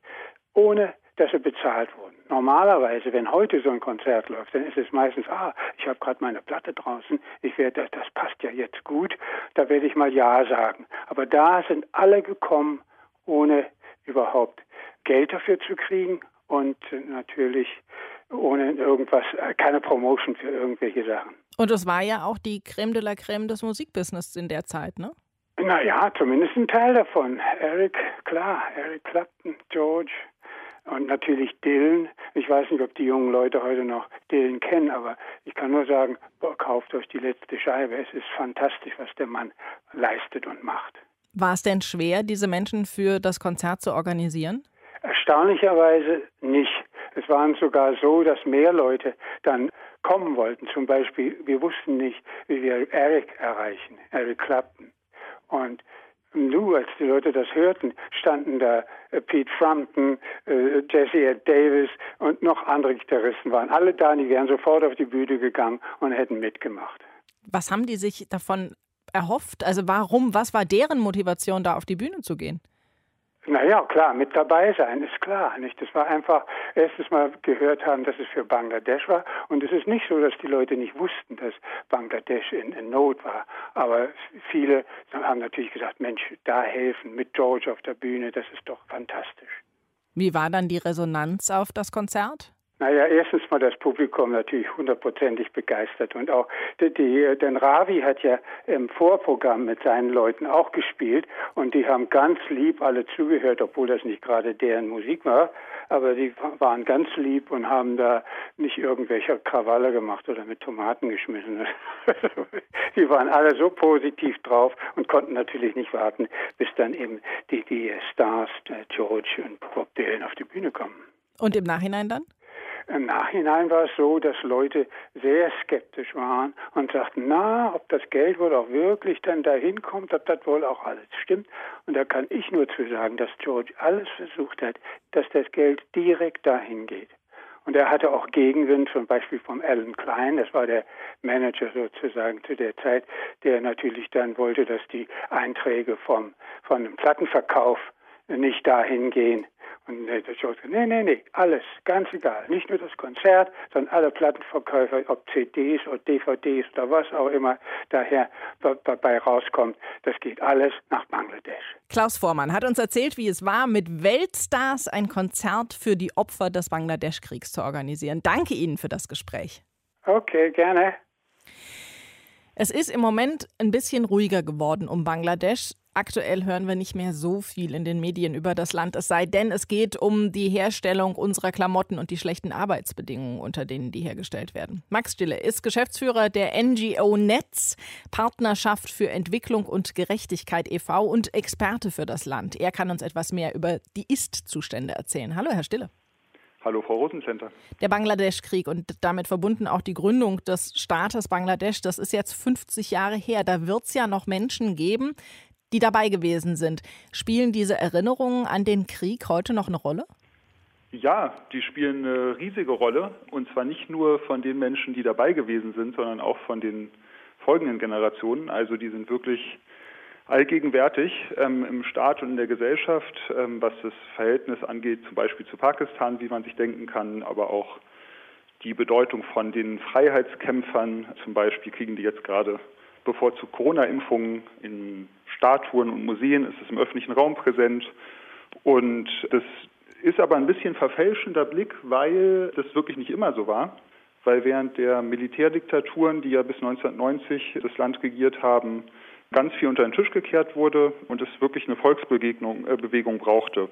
Speaker 16: ohne dass sie bezahlt wurden. Normalerweise, wenn heute so ein Konzert läuft, dann ist es meistens, ah, ich habe gerade meine Platte draußen, ich werde, das passt ja jetzt gut, da werde ich mal Ja sagen. Aber da sind alle gekommen, ohne überhaupt Geld dafür zu kriegen und natürlich ohne irgendwas, keine Promotion für irgendwelche Sachen.
Speaker 3: Und es war ja auch die Creme de la Creme des Musikbusiness in der Zeit, ne?
Speaker 16: Naja, zumindest ein Teil davon. Eric, klar, Eric Clapton, George, und natürlich Dylan. Ich weiß nicht, ob die jungen Leute heute noch Dylan kennen, aber ich kann nur sagen, boah, kauft euch die letzte Scheibe. Es ist fantastisch, was der Mann leistet und macht.
Speaker 3: War es denn schwer, diese Menschen für das Konzert zu organisieren?
Speaker 16: Erstaunlicherweise nicht. Es waren sogar so, dass mehr Leute dann kommen wollten. Zum Beispiel, wir wussten nicht, wie wir Eric erreichen, Eric Clapton. Und Nu, als die Leute das hörten, standen da äh, Pete Frampton, äh, Jesse Ed Davis und noch andere Gitarristen waren alle da, die wären sofort auf die Bühne gegangen und hätten mitgemacht.
Speaker 3: Was haben die sich davon erhofft? Also warum, was war deren Motivation, da auf die Bühne zu gehen?
Speaker 16: Naja, klar, mit dabei sein ist klar. Nicht? Das war einfach erstes Mal gehört haben, dass es für Bangladesch war. Und es ist nicht so, dass die Leute nicht wussten, dass Bangladesch in, in Not war. Aber viele haben natürlich gesagt, Mensch, da helfen mit George auf der Bühne, das ist doch fantastisch.
Speaker 3: Wie war dann die Resonanz auf das Konzert?
Speaker 16: Naja, erstens mal das Publikum natürlich hundertprozentig begeistert und auch die, die, denn Ravi hat ja im Vorprogramm mit seinen Leuten auch gespielt und die haben ganz lieb alle zugehört, obwohl das nicht gerade deren Musik war, aber die waren ganz lieb und haben da nicht irgendwelche Krawalle gemacht oder mit Tomaten geschmissen. die waren alle so positiv drauf und konnten natürlich nicht warten, bis dann eben die, die Stars, George und Bob Dylan auf die Bühne kommen.
Speaker 3: Und im Nachhinein dann?
Speaker 16: Im Nachhinein war es so, dass Leute sehr skeptisch waren und sagten, na, ob das Geld wohl auch wirklich dann dahin kommt, ob das wohl auch alles stimmt. Und da kann ich nur zu sagen, dass George alles versucht hat, dass das Geld direkt dahin geht. Und er hatte auch Gegenwind, zum Beispiel vom Alan Klein, das war der Manager sozusagen zu der Zeit, der natürlich dann wollte, dass die Einträge vom, von dem Plattenverkauf nicht dahin gehen, und der Joe sagt, nee, nee, nee, alles, ganz egal. Nicht nur das Konzert, sondern alle Plattenverkäufer, ob CDs oder DVDs oder was auch immer daher dabei rauskommt, das geht alles nach Bangladesch.
Speaker 3: Klaus Vormann hat uns erzählt, wie es war, mit Weltstars ein Konzert für die Opfer des Bangladesch-Kriegs zu organisieren. Danke Ihnen für das Gespräch.
Speaker 16: Okay, gerne.
Speaker 3: Es ist im Moment ein bisschen ruhiger geworden um Bangladesch. Aktuell hören wir nicht mehr so viel in den Medien über das Land, es sei denn, es geht um die Herstellung unserer Klamotten und die schlechten Arbeitsbedingungen, unter denen die hergestellt werden. Max Stille ist Geschäftsführer der NGO Netz, Partnerschaft für Entwicklung und Gerechtigkeit e.V. und Experte für das Land. Er kann uns etwas mehr über die Ist-Zustände erzählen. Hallo, Herr Stille.
Speaker 17: Hallo, Frau Rosencenter.
Speaker 3: Der Bangladesch-Krieg und damit verbunden auch die Gründung des Staates Bangladesch, das ist jetzt 50 Jahre her. Da wird es ja noch Menschen geben, die dabei gewesen sind. Spielen diese Erinnerungen an den Krieg heute noch eine Rolle?
Speaker 17: Ja, die spielen eine riesige Rolle. Und zwar nicht nur von den Menschen, die dabei gewesen sind, sondern auch von den folgenden Generationen. Also die sind wirklich allgegenwärtig ähm, im Staat und in der Gesellschaft, ähm, was das Verhältnis angeht, zum Beispiel zu Pakistan, wie man sich denken kann, aber auch die Bedeutung von den Freiheitskämpfern. Zum Beispiel kriegen die jetzt gerade bevorzugt Corona-Impfungen in Statuen und Museen, ist es im öffentlichen Raum präsent. Und das ist aber ein bisschen verfälschender Blick, weil das wirklich nicht immer so war. Weil während der Militärdiktaturen, die ja bis 1990 das Land regiert haben, ganz viel unter den Tisch gekehrt wurde und es wirklich eine Volksbewegung äh, brauchte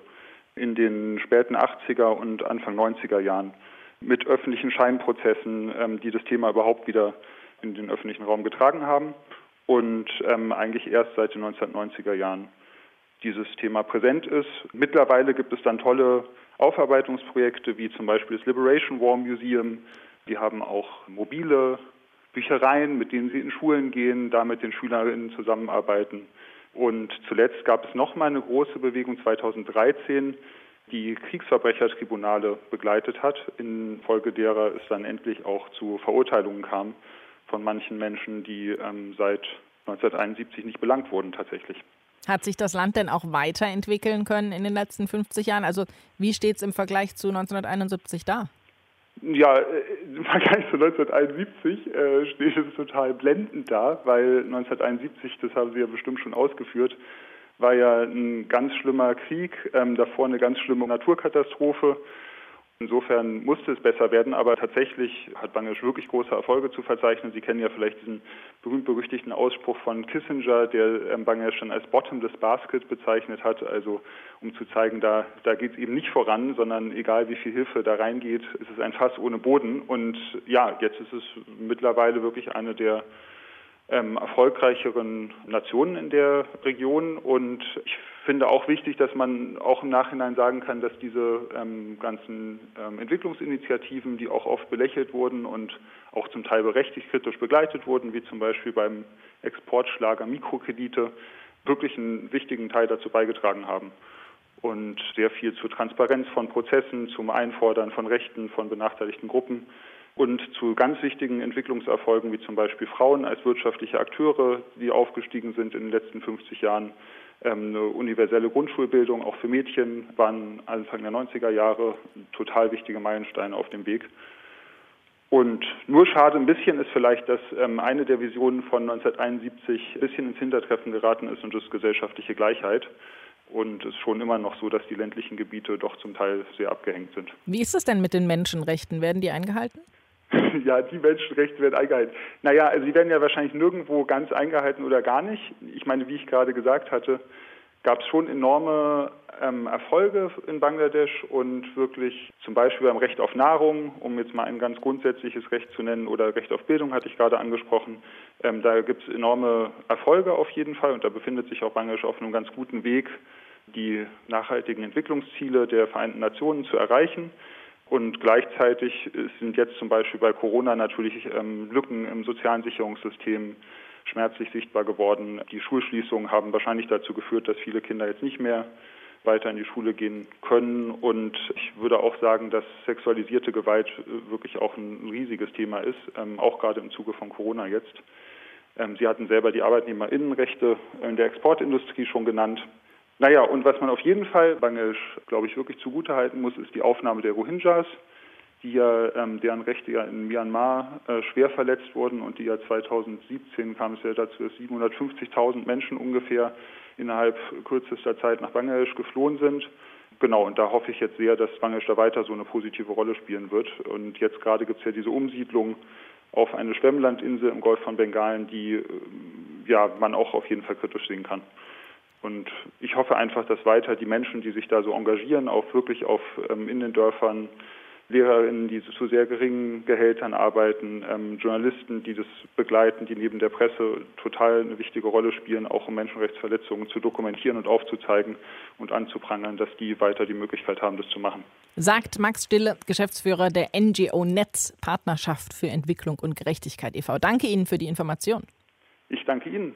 Speaker 17: in den späten 80er und Anfang 90er Jahren mit öffentlichen Scheinprozessen, ähm, die das Thema überhaupt wieder in den öffentlichen Raum getragen haben und ähm, eigentlich erst seit den 1990er Jahren dieses Thema präsent ist. Mittlerweile gibt es dann tolle Aufarbeitungsprojekte wie zum Beispiel das Liberation War Museum. Die haben auch mobile Büchereien, mit denen sie in Schulen gehen, da mit den Schülerinnen zusammenarbeiten. Und zuletzt gab es noch mal eine große Bewegung 2013, die Kriegsverbrechertribunale begleitet hat, infolge derer es dann endlich auch zu Verurteilungen kam von manchen Menschen, die ähm, seit 1971 nicht belangt wurden tatsächlich.
Speaker 3: Hat sich das Land denn auch weiterentwickeln können in den letzten 50 Jahren? Also wie steht es im Vergleich zu 1971 da?
Speaker 17: Ja, äh, im Vergleich zu 1971 äh, steht es total blendend da, weil 1971, das haben Sie ja bestimmt schon ausgeführt, war ja ein ganz schlimmer Krieg, ähm, davor eine ganz schlimme Naturkatastrophe Insofern musste es besser werden, aber tatsächlich hat Bangladesch wirklich große Erfolge zu verzeichnen. Sie kennen ja vielleicht diesen berühmt-berüchtigten Ausspruch von Kissinger, der ähm, Bangladesch schon als Bottomless Basket bezeichnet hat, also um zu zeigen, da, da geht es eben nicht voran, sondern egal wie viel Hilfe da reingeht, ist es ein Fass ohne Boden. Und ja, jetzt ist es mittlerweile wirklich eine der ähm, erfolgreicheren Nationen in der Region. Und ich finde auch wichtig, dass man auch im Nachhinein sagen kann, dass diese ähm, ganzen ähm, Entwicklungsinitiativen, die auch oft belächelt wurden und auch zum Teil berechtigt kritisch begleitet wurden, wie zum Beispiel beim Exportschlager Mikrokredite, wirklich einen wichtigen Teil dazu beigetragen haben und sehr viel zur Transparenz von Prozessen, zum Einfordern von Rechten von benachteiligten Gruppen und zu ganz wichtigen Entwicklungserfolgen wie zum Beispiel Frauen als wirtschaftliche Akteure, die aufgestiegen sind in den letzten 50 Jahren. Ähm, eine universelle Grundschulbildung auch für Mädchen waren Anfang der 90er Jahre total wichtige Meilensteine auf dem Weg. Und nur schade ein bisschen ist vielleicht, dass ähm, eine der Visionen von 1971 ein bisschen ins Hintertreffen geraten ist und das gesellschaftliche Gleichheit. Und es ist schon immer noch so, dass die ländlichen Gebiete doch zum Teil sehr abgehängt sind.
Speaker 3: Wie ist es denn mit den Menschenrechten? Werden die eingehalten?
Speaker 17: ja, die Menschenrechte werden eingehalten. Naja, also sie werden ja wahrscheinlich nirgendwo ganz eingehalten oder gar nicht. Ich meine, wie ich gerade gesagt hatte, gab es schon enorme ähm, Erfolge in Bangladesch und wirklich zum Beispiel beim Recht auf Nahrung, um jetzt mal ein ganz grundsätzliches Recht zu nennen, oder Recht auf Bildung hatte ich gerade angesprochen. Ähm, da gibt es enorme Erfolge auf jeden Fall und da befindet sich auch Bangladesch auf einem ganz guten Weg, die nachhaltigen Entwicklungsziele der Vereinten Nationen zu erreichen. Und gleichzeitig sind jetzt zum Beispiel bei Corona natürlich ähm, Lücken im sozialen Sicherungssystem schmerzlich sichtbar geworden. Die Schulschließungen haben wahrscheinlich dazu geführt, dass viele Kinder jetzt nicht mehr weiter in die Schule gehen können. Und ich würde auch sagen, dass sexualisierte Gewalt äh, wirklich auch ein riesiges Thema ist, ähm, auch gerade im Zuge von Corona jetzt. Ähm, Sie hatten selber die Arbeitnehmerinnenrechte in der Exportindustrie schon genannt. Naja, und was man auf jeden Fall Bangladesch, glaube ich, wirklich zugutehalten muss, ist die Aufnahme der Rohingyas, die ja, ähm, deren Rechte ja in Myanmar äh, schwer verletzt wurden und die ja 2017 kam es ja dazu, dass 750.000 Menschen ungefähr innerhalb kürzester Zeit nach Bangladesch geflohen sind. Genau, und da hoffe ich jetzt sehr, dass Bangladesch da weiter so eine positive Rolle spielen wird. Und jetzt gerade gibt es ja diese Umsiedlung auf eine Schwemmlandinsel im Golf von Bengalen, die äh, ja, man auch auf jeden Fall kritisch sehen kann. Und ich hoffe einfach, dass weiter die Menschen, die sich da so engagieren, auch wirklich auf ähm, in den Dörfern Lehrerinnen, die zu sehr geringen Gehältern arbeiten, ähm, Journalisten, die das begleiten, die neben der Presse total eine wichtige Rolle spielen, auch um Menschenrechtsverletzungen zu dokumentieren und aufzuzeigen und anzuprangern, dass die weiter die Möglichkeit haben, das zu machen.
Speaker 3: Sagt Max Stille, Geschäftsführer der NGO Netz Partnerschaft für Entwicklung und Gerechtigkeit e.V. Danke Ihnen für die Information.
Speaker 17: Ich danke Ihnen.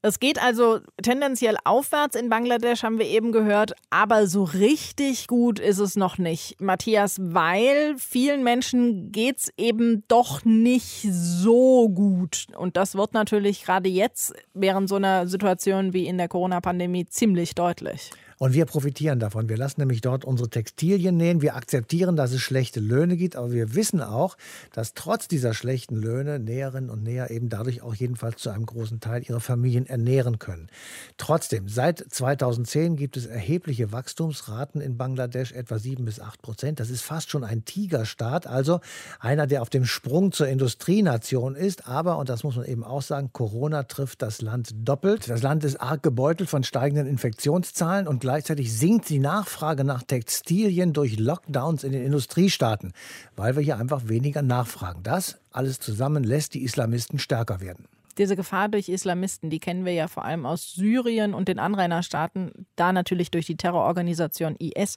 Speaker 3: Es geht also tendenziell aufwärts in Bangladesch, haben wir eben gehört, aber so richtig gut ist es noch nicht. Matthias, weil vielen Menschen geht es eben doch nicht so gut. Und das wird natürlich gerade jetzt während so einer Situation wie in der Corona-Pandemie ziemlich deutlich.
Speaker 4: Und wir profitieren davon. Wir lassen nämlich dort unsere Textilien nähen. Wir akzeptieren, dass es schlechte Löhne gibt, aber wir wissen auch, dass trotz dieser schlechten Löhne Näherinnen und Näher eben dadurch auch jedenfalls zu einem großen Teil ihre Familien ernähren können. Trotzdem, seit 2010 gibt es erhebliche Wachstumsraten in Bangladesch, etwa 7 bis 8 Prozent. Das ist fast schon ein Tigerstaat, also einer, der auf dem Sprung zur Industrienation ist. Aber, und das muss man eben auch sagen, Corona trifft das Land doppelt. Das Land ist arg gebeutelt von steigenden Infektionszahlen und gleichzeitig sinkt die Nachfrage nach Textilien durch Lockdowns in den Industriestaaten, weil wir hier einfach weniger nachfragen. Das alles zusammen lässt die Islamisten stärker werden.
Speaker 3: Diese Gefahr durch Islamisten, die kennen wir ja vor allem aus Syrien und den Anrainerstaaten, da natürlich durch die Terrororganisation IS.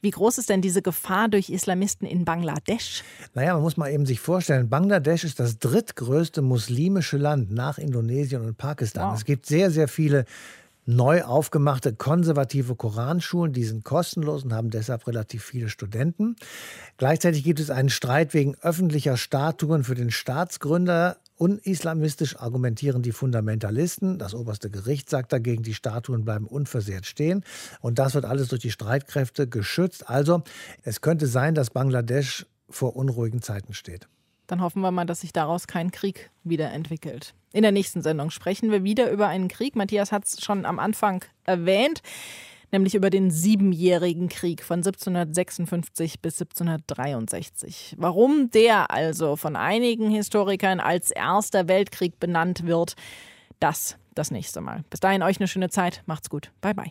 Speaker 3: Wie groß ist denn diese Gefahr durch Islamisten in Bangladesch?
Speaker 4: Naja, man muss mal eben sich vorstellen, Bangladesch ist das drittgrößte muslimische Land nach Indonesien und Pakistan. Wow. Es gibt sehr, sehr viele neu aufgemachte konservative Koranschulen. Die sind kostenlos und haben deshalb relativ viele Studenten. Gleichzeitig gibt es einen Streit wegen öffentlicher Statuen für den Staatsgründer. Unislamistisch argumentieren die Fundamentalisten. Das oberste Gericht sagt dagegen, die Statuen bleiben unversehrt stehen. Und das wird alles durch die Streitkräfte geschützt. Also es könnte sein, dass Bangladesch vor unruhigen Zeiten steht.
Speaker 3: Dann hoffen wir mal, dass sich daraus kein Krieg wieder entwickelt. In der nächsten Sendung sprechen wir wieder über einen Krieg. Matthias hat es schon am Anfang erwähnt, nämlich über den Siebenjährigen Krieg von 1756 bis 1763. Warum der also von einigen Historikern als Erster Weltkrieg benannt wird, das das nächste Mal. Bis dahin euch eine schöne Zeit. Macht's gut. Bye bye.